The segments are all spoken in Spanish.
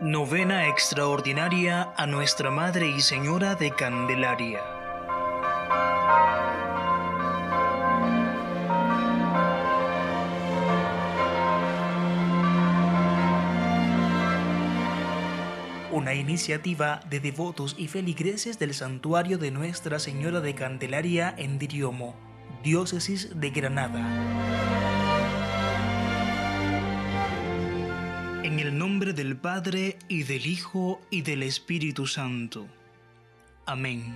Novena extraordinaria a Nuestra Madre y Señora de Candelaria. Una iniciativa de devotos y feligreses del santuario de Nuestra Señora de Candelaria en Diriomo, diócesis de Granada. Del Padre y del Hijo y del Espíritu Santo. Amén.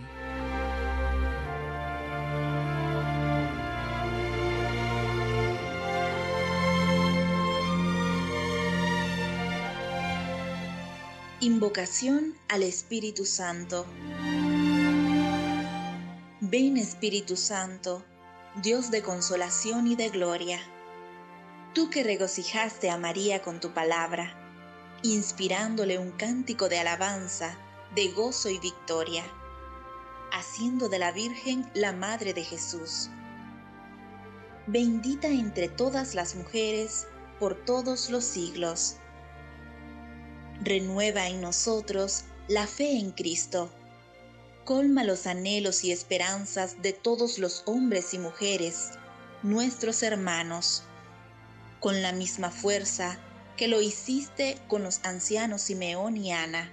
Invocación al Espíritu Santo. Ven Espíritu Santo, Dios de consolación y de gloria tú que regocijaste a María con tu palabra, inspirándole un cántico de alabanza, de gozo y victoria, haciendo de la Virgen la Madre de Jesús. Bendita entre todas las mujeres por todos los siglos. Renueva en nosotros la fe en Cristo. Colma los anhelos y esperanzas de todos los hombres y mujeres, nuestros hermanos con la misma fuerza que lo hiciste con los ancianos Simeón y Ana,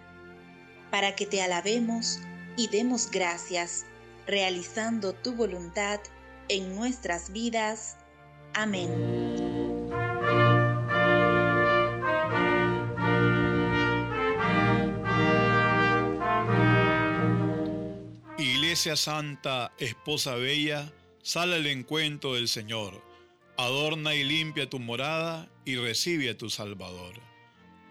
para que te alabemos y demos gracias, realizando tu voluntad en nuestras vidas. Amén. Iglesia Santa, Esposa Bella, sale al encuentro del Señor Adorna y limpia tu morada y recibe a tu Salvador.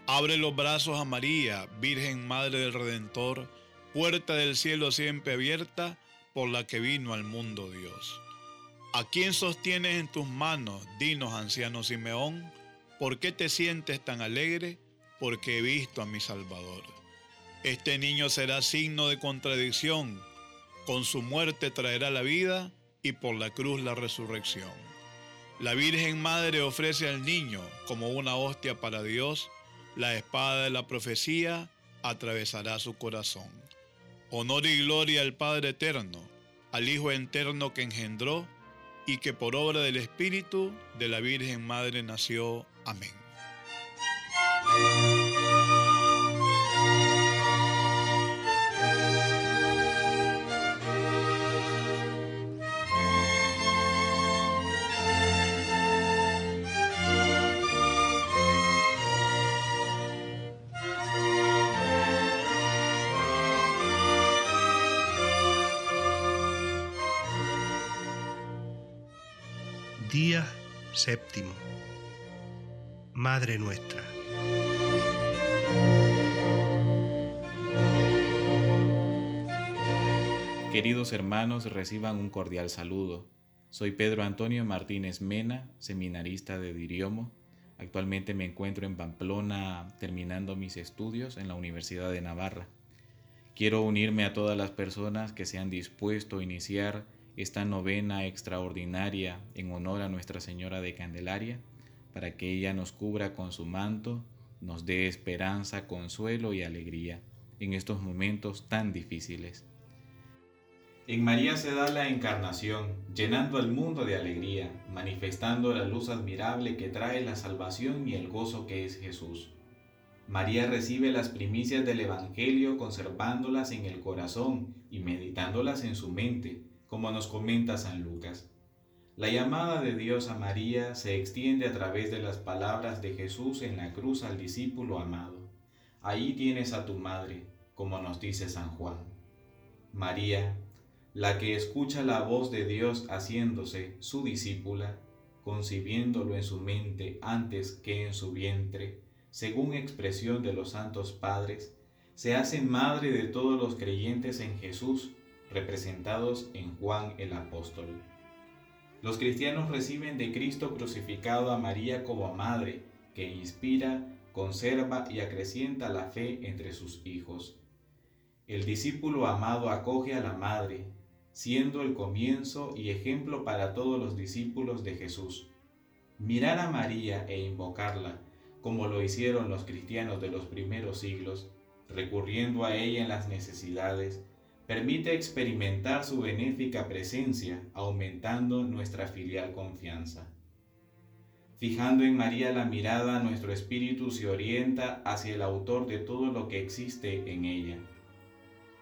Abre los brazos a María, Virgen Madre del Redentor, puerta del cielo siempre abierta por la que vino al mundo Dios. ¿A quién sostienes en tus manos, dinos anciano Simeón? ¿Por qué te sientes tan alegre? Porque he visto a mi Salvador. Este niño será signo de contradicción, con su muerte traerá la vida y por la cruz la resurrección. La Virgen Madre ofrece al niño como una hostia para Dios, la espada de la profecía atravesará su corazón. Honor y gloria al Padre eterno, al Hijo eterno que engendró y que por obra del Espíritu de la Virgen Madre nació. Amén. Día séptimo. Madre nuestra. Queridos hermanos, reciban un cordial saludo. Soy Pedro Antonio Martínez Mena, seminarista de Diriomo. Actualmente me encuentro en Pamplona terminando mis estudios en la Universidad de Navarra. Quiero unirme a todas las personas que se han dispuesto a iniciar esta novena extraordinaria en honor a Nuestra Señora de Candelaria, para que ella nos cubra con su manto, nos dé esperanza, consuelo y alegría en estos momentos tan difíciles. En María se da la encarnación, llenando al mundo de alegría, manifestando la luz admirable que trae la salvación y el gozo que es Jesús. María recibe las primicias del Evangelio conservándolas en el corazón y meditándolas en su mente, como nos comenta San Lucas. La llamada de Dios a María se extiende a través de las palabras de Jesús en la cruz al discípulo amado. Ahí tienes a tu madre, como nos dice San Juan. María, la que escucha la voz de Dios haciéndose su discípula, concibiéndolo en su mente antes que en su vientre, según expresión de los santos padres, se hace madre de todos los creyentes en Jesús representados en Juan el Apóstol. Los cristianos reciben de Cristo crucificado a María como madre, que inspira, conserva y acrecienta la fe entre sus hijos. El discípulo amado acoge a la madre, siendo el comienzo y ejemplo para todos los discípulos de Jesús. Mirar a María e invocarla como lo hicieron los cristianos de los primeros siglos, recurriendo a ella en las necesidades, permite experimentar su benéfica presencia, aumentando nuestra filial confianza. Fijando en María la mirada, nuestro espíritu se orienta hacia el autor de todo lo que existe en ella,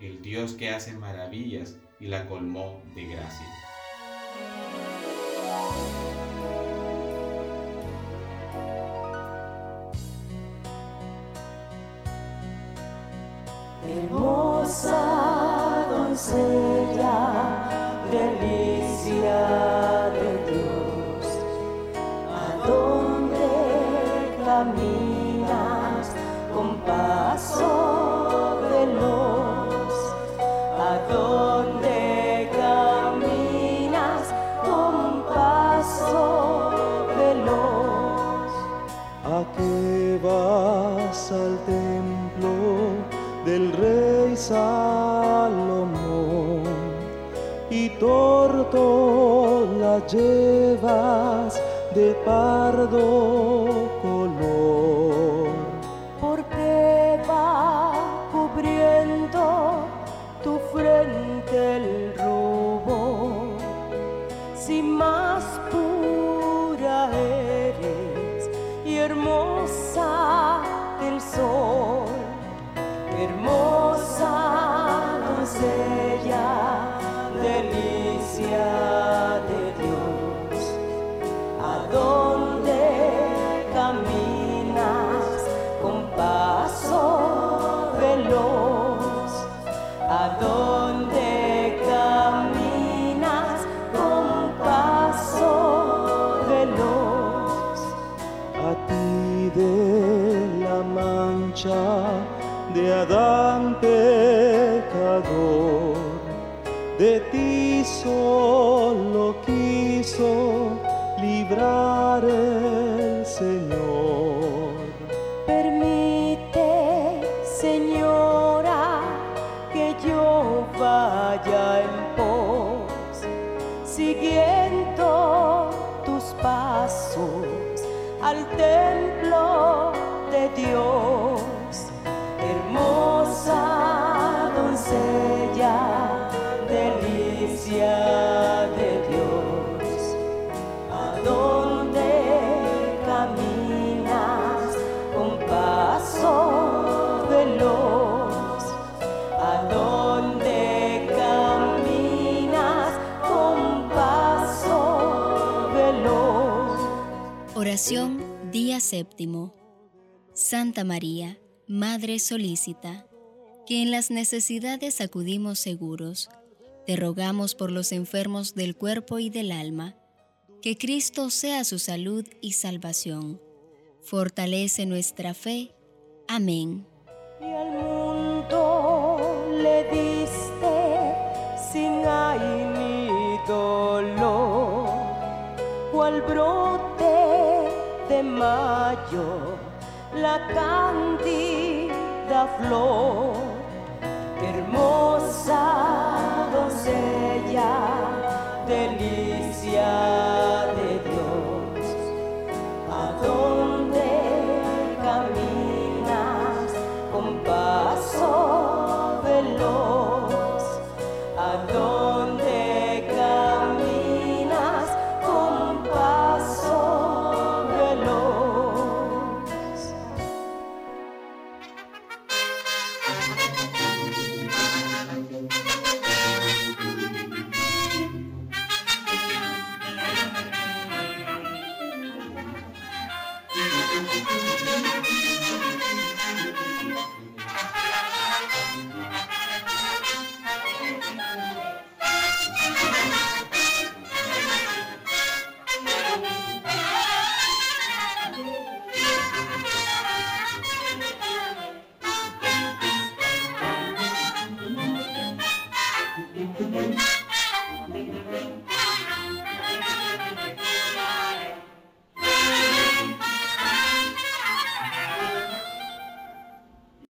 el Dios que hace maravillas y la colmó de gracia. Hermosa doncella, delicia de Dios, ¿a dónde caminas con paso torto la llevas de pardo color. ¿Por qué va cubriendo tu frente el rubor? Si más pura eres y hermosa que el sol, hermosa doncella, mancha de Adán pecador, de ti solo quiso librar el Señor. Permite, Señora, que yo vaya en pos, siguiendo tus pasos al templo Dios. Hermosa doncella, delicia de Dios. ¿A dónde caminas con paso veloz? ¿A dónde caminas con paso veloz? Oración Día Séptimo. Santa María, Madre solícita, que en las necesidades acudimos seguros, te rogamos por los enfermos del cuerpo y del alma, que Cristo sea su salud y salvación. Fortalece nuestra fe. Amén. Y al mundo le diste sin ay ni dolor, cual brote de mayo, la cándida flor,